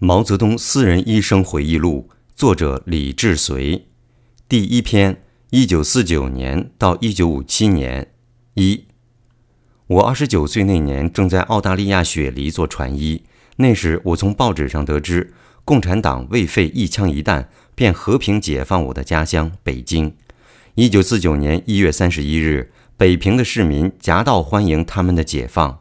毛泽东私人医生回忆录，作者李志绥。第一篇：一九四九年到一九五七年。一，我二十九岁那年，正在澳大利亚雪梨做船医。那时，我从报纸上得知，共产党未费一枪一弹，便和平解放我的家乡北京。一九四九年一月三十一日，北平的市民夹道欢迎他们的解放。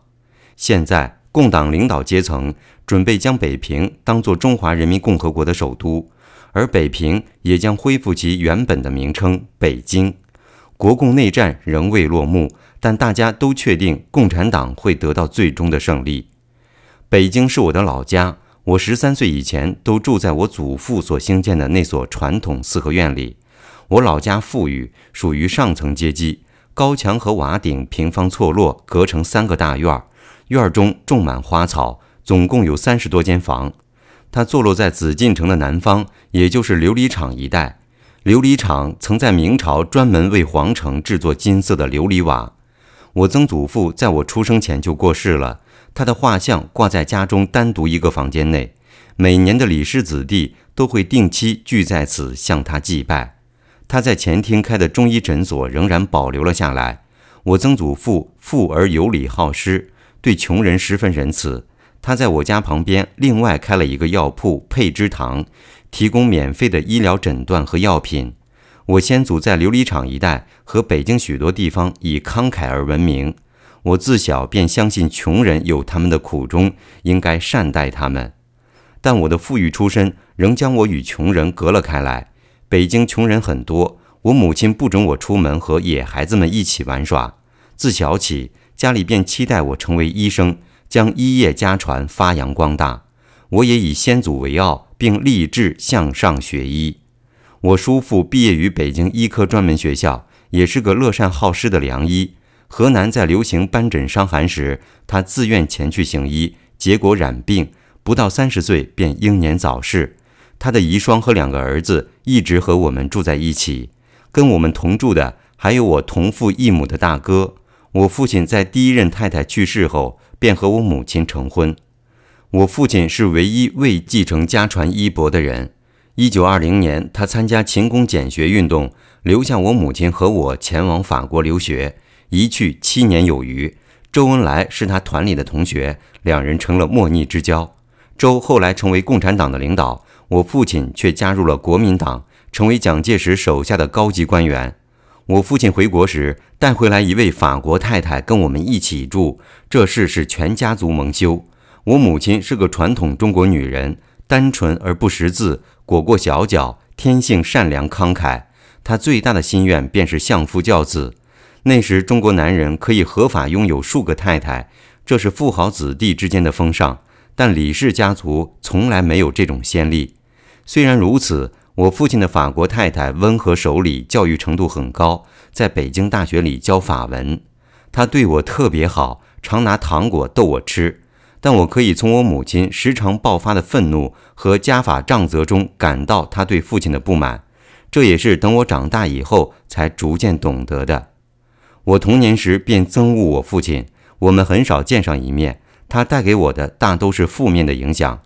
现在。共党领导阶层准备将北平当作中华人民共和国的首都，而北平也将恢复其原本的名称——北京。国共内战仍未落幕，但大家都确定共产党会得到最终的胜利。北京是我的老家，我十三岁以前都住在我祖父所兴建的那所传统四合院里。我老家富裕，属于上层阶级，高墙和瓦顶平方错落，隔成三个大院儿。院中种满花草，总共有三十多间房。它坐落在紫禁城的南方，也就是琉璃厂一带。琉璃厂曾在明朝专门为皇城制作金色的琉璃瓦。我曾祖父在我出生前就过世了，他的画像挂在家中单独一个房间内。每年的李氏子弟都会定期聚在此向他祭拜。他在前厅开的中医诊所仍然保留了下来。我曾祖父富而有礼，好施。对穷人十分仁慈，他在我家旁边另外开了一个药铺配之堂，提供免费的医疗诊断和药品。我先祖在琉璃厂一带和北京许多地方以慷慨而闻名。我自小便相信穷人有他们的苦衷，应该善待他们。但我的富裕出身仍将我与穷人隔了开来。北京穷人很多，我母亲不准我出门和野孩子们一起玩耍。自小起。家里便期待我成为医生，将医业家传发扬光大。我也以先祖为傲，并立志向上学医。我叔父毕业于北京医科专门学校，也是个乐善好施的良医。河南在流行斑疹伤寒时，他自愿前去行医，结果染病，不到三十岁便英年早逝。他的遗孀和两个儿子一直和我们住在一起，跟我们同住的还有我同父异母的大哥。我父亲在第一任太太去世后，便和我母亲成婚。我父亲是唯一未继承家传衣钵的人。一九二零年，他参加勤工俭学运动，留下我母亲和我前往法国留学，一去七年有余。周恩来是他团里的同学，两人成了莫逆之交。周后来成为共产党的领导，我父亲却加入了国民党，成为蒋介石手下的高级官员。我父亲回国时带回来一位法国太太跟我们一起住，这事使全家族蒙羞。我母亲是个传统中国女人，单纯而不识字，裹过小脚，天性善良慷慨。她最大的心愿便是相夫教子。那时中国男人可以合法拥有数个太太，这是富豪子弟之间的风尚，但李氏家族从来没有这种先例。虽然如此。我父亲的法国太太温和守礼，教育程度很高，在北京大学里教法文。他对我特别好，常拿糖果逗我吃。但我可以从我母亲时常爆发的愤怒和家法杖责中感到他对父亲的不满。这也是等我长大以后才逐渐懂得的。我童年时便憎恶我父亲，我们很少见上一面。他带给我的大都是负面的影响。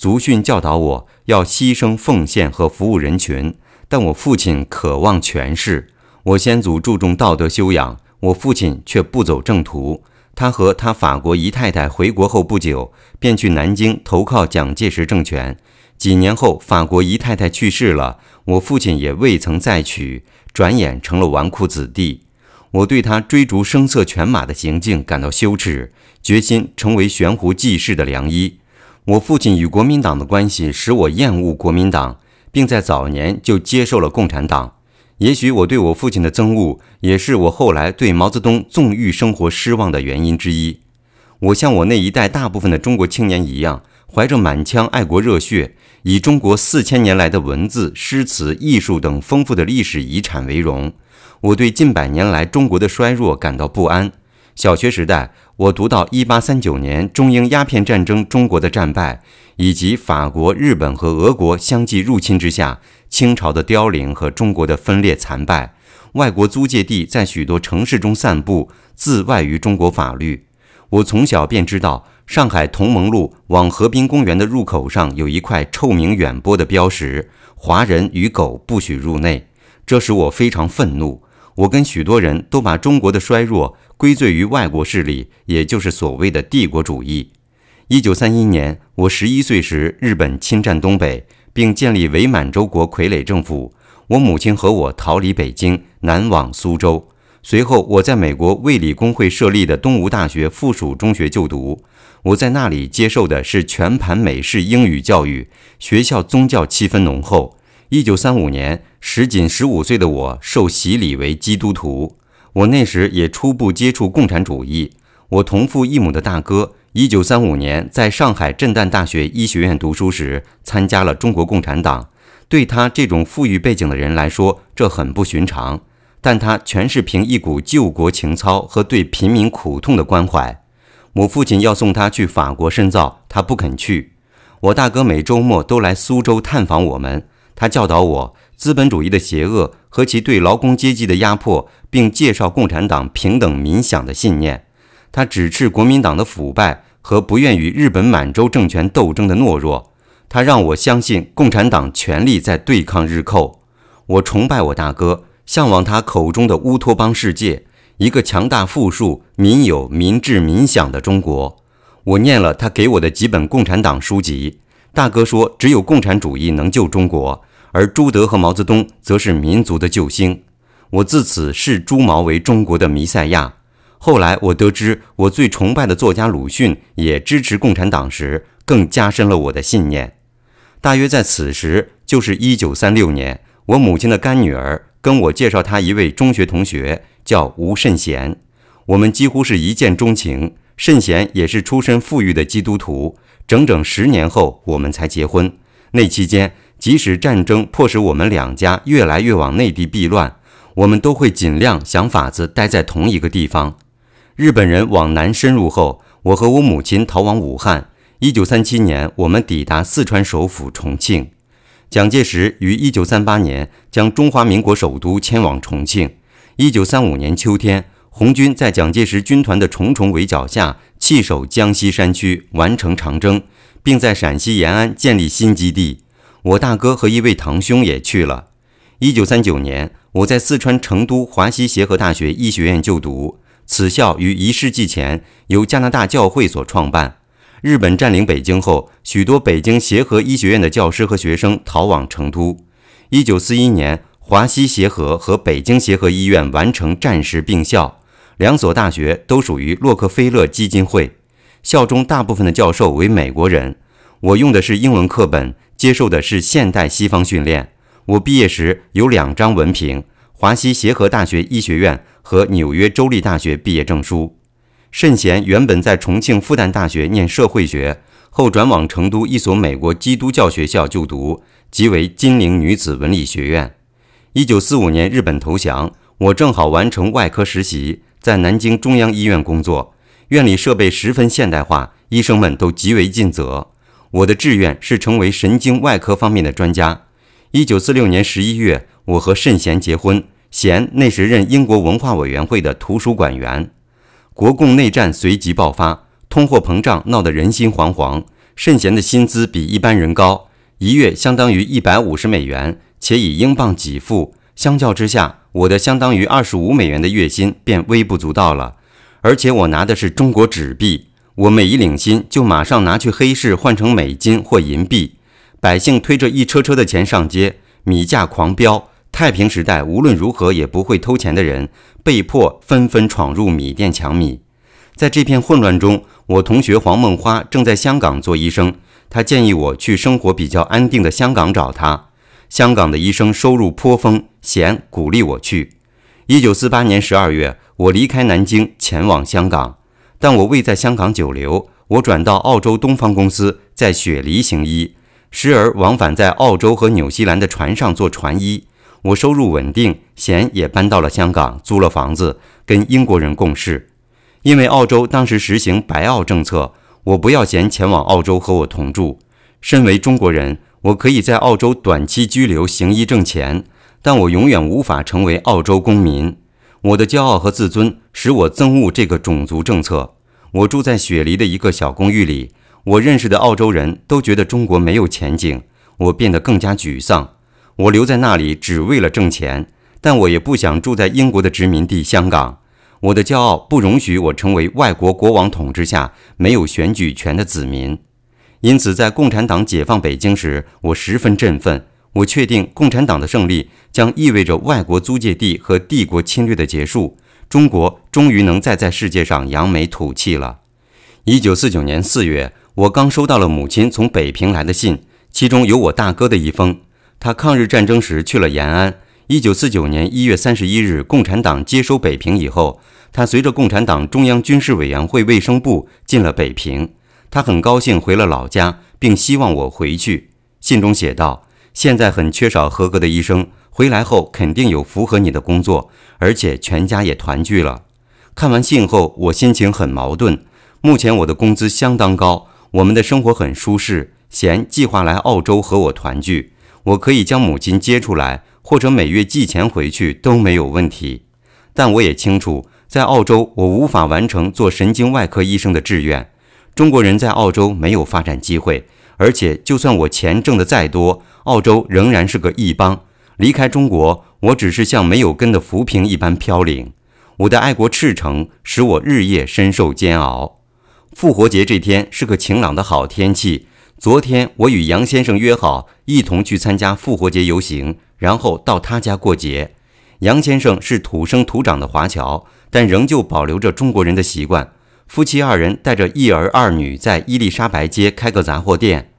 祖训教导我要牺牲奉献和服务人群，但我父亲渴望权势。我先祖注重道德修养，我父亲却不走正途。他和他法国姨太太回国后不久，便去南京投靠蒋介石政权。几年后，法国姨太太去世了，我父亲也未曾再娶，转眼成了纨绔子弟。我对他追逐声色犬马的行径感到羞耻，决心成为悬壶济世的良医。我父亲与国民党的关系使我厌恶国民党，并在早年就接受了共产党。也许我对我父亲的憎恶，也是我后来对毛泽东纵欲生活失望的原因之一。我像我那一代大部分的中国青年一样，怀着满腔爱国热血，以中国四千年来的文字、诗词、艺术等丰富的历史遗产为荣。我对近百年来中国的衰弱感到不安。小学时代，我读到1839年中英鸦片战争中国的战败，以及法国、日本和俄国相继入侵之下，清朝的凋零和中国的分裂残败。外国租界地在许多城市中散布，自外于中国法律。我从小便知道，上海同盟路往河滨公园的入口上有一块臭名远播的标识：“华人与狗不许入内。”这使我非常愤怒。我跟许多人都把中国的衰弱归罪于外国势力，也就是所谓的帝国主义。一九三一年，我十一岁时，日本侵占东北，并建立伪满洲国傀儡政府。我母亲和我逃离北京，南往苏州。随后，我在美国卫理公会设立的东吴大学附属中学就读。我在那里接受的是全盘美式英语教育，学校宗教气氛浓厚。一九三五年，时仅十五岁的我受洗礼为基督徒。我那时也初步接触共产主义。我同父异母的大哥，一九三五年在上海震旦大学医学院读书时，参加了中国共产党。对他这种富裕背景的人来说，这很不寻常。但他全是凭一股救国情操和对贫民苦痛的关怀。我父亲要送他去法国深造，他不肯去。我大哥每周末都来苏州探访我们。他教导我资本主义的邪恶和其对劳工阶级的压迫，并介绍共产党平等民享的信念。他指斥国民党的腐败和不愿与日本满洲政权斗争的懦弱。他让我相信共产党全力在对抗日寇。我崇拜我大哥，向往他口中的乌托邦世界，一个强大富庶、民有、民治、民享的中国。我念了他给我的几本共产党书籍。大哥说，只有共产主义能救中国。而朱德和毛泽东则是民族的救星，我自此视朱毛为中国的弥赛亚。后来我得知我最崇拜的作家鲁迅也支持共产党时，更加深了我的信念。大约在此时，就是一九三六年，我母亲的干女儿跟我介绍她一位中学同学，叫吴慎贤。我们几乎是一见钟情。慎贤也是出身富裕的基督徒。整整十年后，我们才结婚。那期间。即使战争迫使我们两家越来越往内地避乱，我们都会尽量想法子待在同一个地方。日本人往南深入后，我和我母亲逃往武汉。一九三七年，我们抵达四川首府重庆。蒋介石于一九三八年将中华民国首都迁往重庆。一九三五年秋天，红军在蒋介石军团的重重围剿下，弃守江西山区，完成长征，并在陕西延安建立新基地。我大哥和一位堂兄也去了。一九三九年，我在四川成都华西协和大学医学院就读。此校于一世纪前由加拿大教会所创办。日本占领北京后，许多北京协和医学院的教师和学生逃往成都。一九四一年，华西协和和北京协和医院完成战时并校，两所大学都属于洛克菲勒基金会。校中大部分的教授为美国人。我用的是英文课本。接受的是现代西方训练。我毕业时有两张文凭：华西协和大学医学院和纽约州立大学毕业证书。慎贤原本在重庆复旦大学念社会学，后转往成都一所美国基督教学校就读，即为金陵女子文理学院。一九四五年日本投降，我正好完成外科实习，在南京中央医院工作。院里设备十分现代化，医生们都极为尽责。我的志愿是成为神经外科方面的专家。一九四六年十一月，我和慎贤结婚。贤那时任英国文化委员会的图书馆员。国共内战随即爆发，通货膨胀闹得人心惶惶。慎贤的薪资比一般人高，一月相当于一百五十美元，且以英镑给付。相较之下，我的相当于二十五美元的月薪便微不足道了。而且我拿的是中国纸币。我每一领薪，就马上拿去黑市换成美金或银币。百姓推着一车车的钱上街，米价狂飙。太平时代无论如何也不会偷钱的人，被迫纷纷闯入米店抢米。在这片混乱中，我同学黄梦花正在香港做医生，他建议我去生活比较安定的香港找他。香港的医生收入颇丰，贤鼓励我去。一九四八年十二月，我离开南京，前往香港。但我未在香港久留，我转到澳洲东方公司，在雪梨行医，时而往返在澳洲和纽西兰的船上做船医。我收入稳定，贤也搬到了香港，租了房子，跟英国人共事。因为澳洲当时实行白澳政策，我不要贤前往澳洲和我同住。身为中国人，我可以在澳洲短期居留行医挣钱，但我永远无法成为澳洲公民。我的骄傲和自尊使我憎恶这个种族政策。我住在雪梨的一个小公寓里，我认识的澳洲人都觉得中国没有前景，我变得更加沮丧。我留在那里只为了挣钱，但我也不想住在英国的殖民地香港。我的骄傲不容许我成为外国国王统治下没有选举权的子民。因此，在共产党解放北京时，我十分振奋。我确定，共产党的胜利将意味着外国租界地和帝国侵略的结束，中国终于能再在世界上扬眉吐气了。一九四九年四月，我刚收到了母亲从北平来的信，其中有我大哥的一封。他抗日战争时去了延安。一九四九年一月三十一日，共产党接收北平以后，他随着共产党中央军事委员会卫生部进了北平。他很高兴回了老家，并希望我回去。信中写道：“现在很缺少合格的医生，回来后肯定有符合你的工作，而且全家也团聚了。”看完信后，我心情很矛盾。目前我的工资相当高，我们的生活很舒适。贤计划来澳洲和我团聚，我可以将母亲接出来，或者每月寄钱回去都没有问题。但我也清楚，在澳洲我无法完成做神经外科医生的志愿。中国人在澳洲没有发展机会，而且就算我钱挣得再多，澳洲仍然是个异邦。离开中国，我只是像没有根的浮萍一般飘零。我的爱国赤诚使我日夜深受煎熬。复活节这天是个晴朗的好天气。昨天我与杨先生约好一同去参加复活节游行，然后到他家过节。杨先生是土生土长的华侨，但仍旧保留着中国人的习惯。夫妻二人带着一儿二女在伊丽莎白街开个杂货店。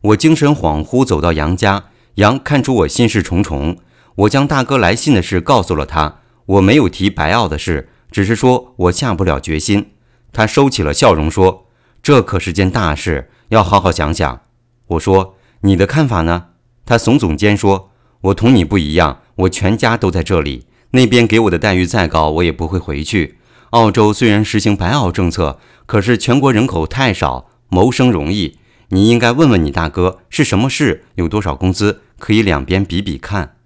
我精神恍惚走到杨家，杨看出我心事重重。我将大哥来信的事告诉了他，我没有提白澳的事，只是说我下不了决心。他收起了笑容，说：“这可是件大事，要好好想想。”我说：“你的看法呢？”他耸耸肩说：“我同你不一样，我全家都在这里，那边给我的待遇再高，我也不会回去。”澳洲虽然实行白澳政策，可是全国人口太少，谋生容易。你应该问问你大哥是什么事，有多少工资，可以两边比比看。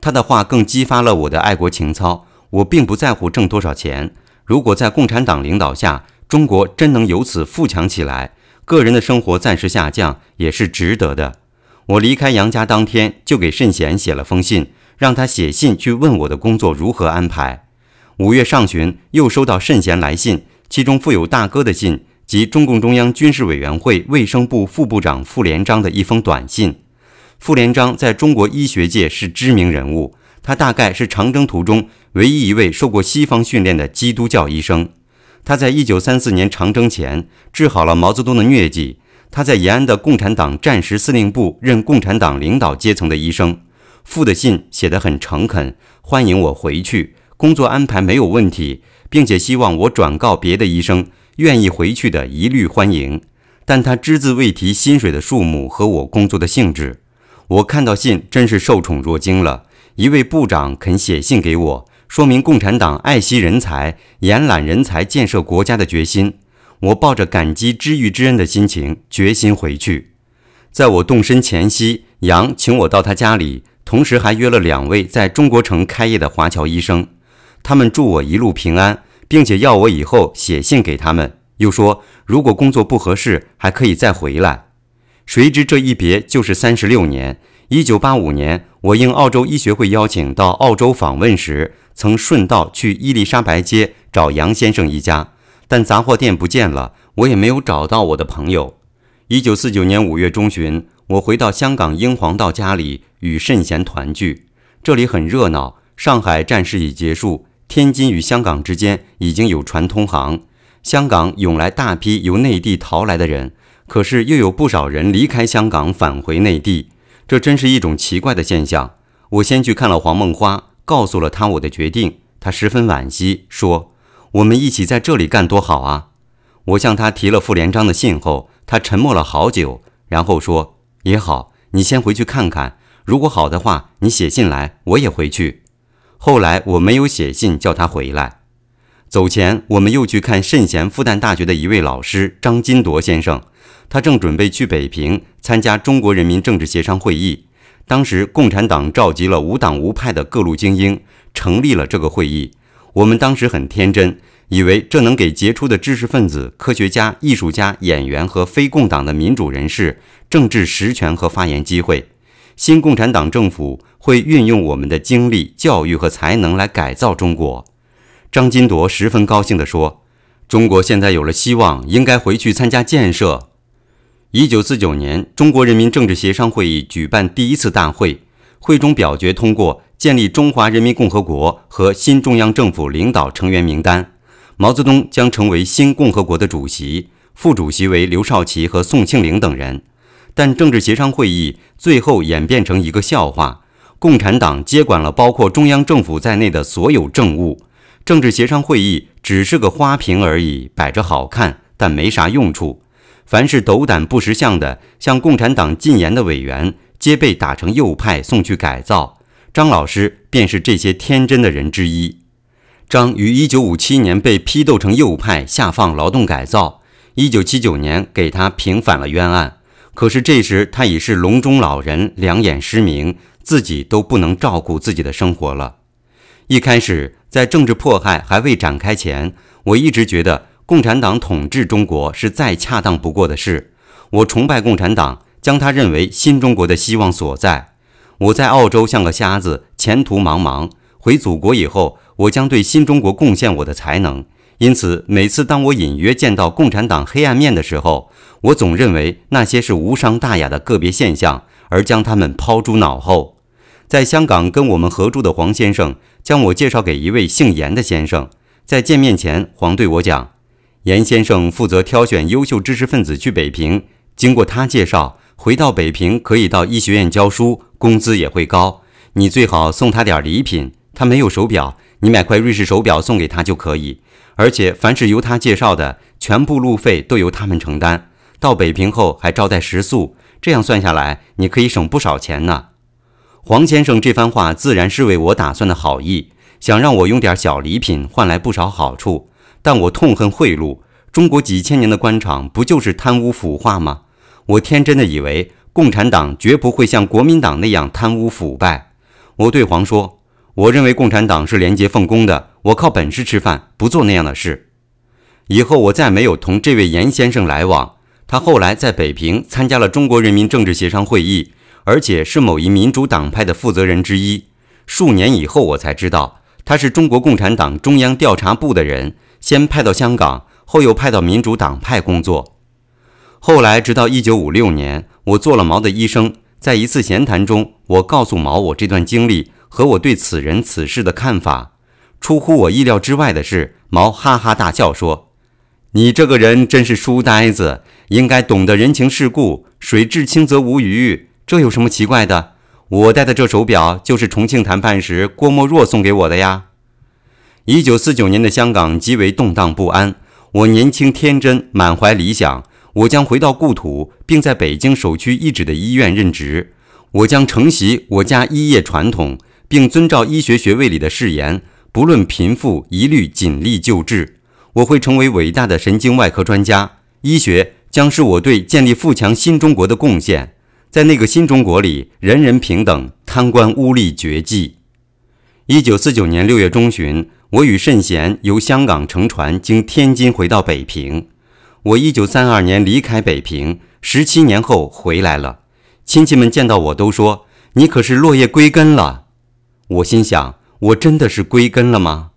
他的话更激发了我的爱国情操。我并不在乎挣多少钱。如果在共产党领导下，中国真能由此富强起来，个人的生活暂时下降也是值得的。我离开杨家当天，就给慎贤写了封信，让他写信去问我的工作如何安排。五月上旬，又收到慎贤来信，其中附有大哥的信及中共中央军事委员会卫生部副部长傅连璋的一封短信。傅连璋在中国医学界是知名人物，他大概是长征途中唯一一位受过西方训练的基督教医生。他在一九三四年长征前治好了毛泽东的疟疾。他在延安的共产党战时司令部任共产党领导阶层的医生。傅的信写得很诚恳，欢迎我回去。工作安排没有问题，并且希望我转告别的医生，愿意回去的一律欢迎。但他只字未提薪水的数目和我工作的性质。我看到信真是受宠若惊了。一位部长肯写信给我，说明共产党爱惜人才、延揽人才、建设国家的决心。我抱着感激知遇之恩的心情，决心回去。在我动身前夕，杨请我到他家里，同时还约了两位在中国城开业的华侨医生。他们祝我一路平安，并且要我以后写信给他们，又说如果工作不合适，还可以再回来。谁知这一别就是三十六年。一九八五年，我应澳洲医学会邀请到澳洲访问时，曾顺道去伊丽莎白街找杨先生一家，但杂货店不见了，我也没有找到我的朋友。一九四九年五月中旬，我回到香港英皇道家里与圣贤团聚，这里很热闹。上海战事已结束。天津与香港之间已经有船通航，香港涌来大批由内地逃来的人，可是又有不少人离开香港返回内地，这真是一种奇怪的现象。我先去看了黄梦花，告诉了他我的决定，他十分惋惜，说：“我们一起在这里干多好啊！”我向他提了傅连璋的信后，他沉默了好久，然后说：“也好，你先回去看看，如果好的话，你写信来，我也回去。”后来我没有写信叫他回来。走前，我们又去看圣贤复旦大学的一位老师张金铎先生，他正准备去北平参加中国人民政治协商会议。当时共产党召集了无党无派的各路精英，成立了这个会议。我们当时很天真，以为这能给杰出的知识分子、科学家、艺术家、演员和非共党的民主人士政治实权和发言机会。新共产党政府会运用我们的精力、教育和才能来改造中国。张金铎十分高兴地说：“中国现在有了希望，应该回去参加建设。”一九四九年，中国人民政治协商会议举办第一次大会，会中表决通过建立中华人民共和国和新中央政府领导成员名单。毛泽东将成为新共和国的主席，副主席为刘少奇和宋庆龄等人。但政治协商会议最后演变成一个笑话，共产党接管了包括中央政府在内的所有政务，政治协商会议只是个花瓶而已，摆着好看，但没啥用处。凡是斗胆不识相的向共产党进言的委员，皆被打成右派送去改造。张老师便是这些天真的人之一。张于1957年被批斗成右派，下放劳动改造。1979年给他平反了冤案。可是这时他已是笼中老人，两眼失明，自己都不能照顾自己的生活了。一开始在政治迫害还未展开前，我一直觉得共产党统治中国是再恰当不过的事。我崇拜共产党，将他认为新中国的希望所在。我在澳洲像个瞎子，前途茫茫。回祖国以后，我将对新中国贡献我的才能。因此，每次当我隐约见到共产党黑暗面的时候，我总认为那些是无伤大雅的个别现象，而将他们抛诸脑后。在香港跟我们合住的黄先生将我介绍给一位姓严的先生。在见面前，黄对我讲：“严先生负责挑选优秀知识分子去北平，经过他介绍，回到北平可以到医学院教书，工资也会高。你最好送他点礼品。他没有手表，你买块瑞士手表送给他就可以。而且凡是由他介绍的，全部路费都由他们承担。”到北平后还招待食宿，这样算下来，你可以省不少钱呢。黄先生这番话自然是为我打算的好意，想让我用点小礼品换来不少好处。但我痛恨贿赂，中国几千年的官场不就是贪污腐化吗？我天真的以为共产党绝不会像国民党那样贪污腐败。我对黄说：“我认为共产党是廉洁奉公的，我靠本事吃饭，不做那样的事。”以后我再没有同这位严先生来往。他后来在北平参加了中国人民政治协商会议，而且是某一民主党派的负责人之一。数年以后，我才知道他是中国共产党中央调查部的人，先派到香港，后又派到民主党派工作。后来，直到1956年，我做了毛的医生，在一次闲谈中，我告诉毛我这段经历和我对此人此事的看法。出乎我意料之外的是，毛哈哈大笑说：“你这个人真是书呆子。”应该懂得人情世故，水至清则无鱼，这有什么奇怪的？我戴的这手表就是重庆谈判时郭沫若送给我的呀。一九四九年的香港极为动荡不安，我年轻天真，满怀理想，我将回到故土，并在北京首屈一指的医院任职。我将承袭我家医业传统，并遵照医学学位里的誓言，不论贫富，一律尽力救治。我会成为伟大的神经外科专家，医学。将是我对建立富强新中国的贡献。在那个新中国里，人人平等，贪官污吏绝迹。一九四九年六月中旬，我与慎贤由香港乘船经天津回到北平。我一九三二年离开北平，十七年后回来了。亲戚们见到我都说：“你可是落叶归根了。”我心想：我真的是归根了吗？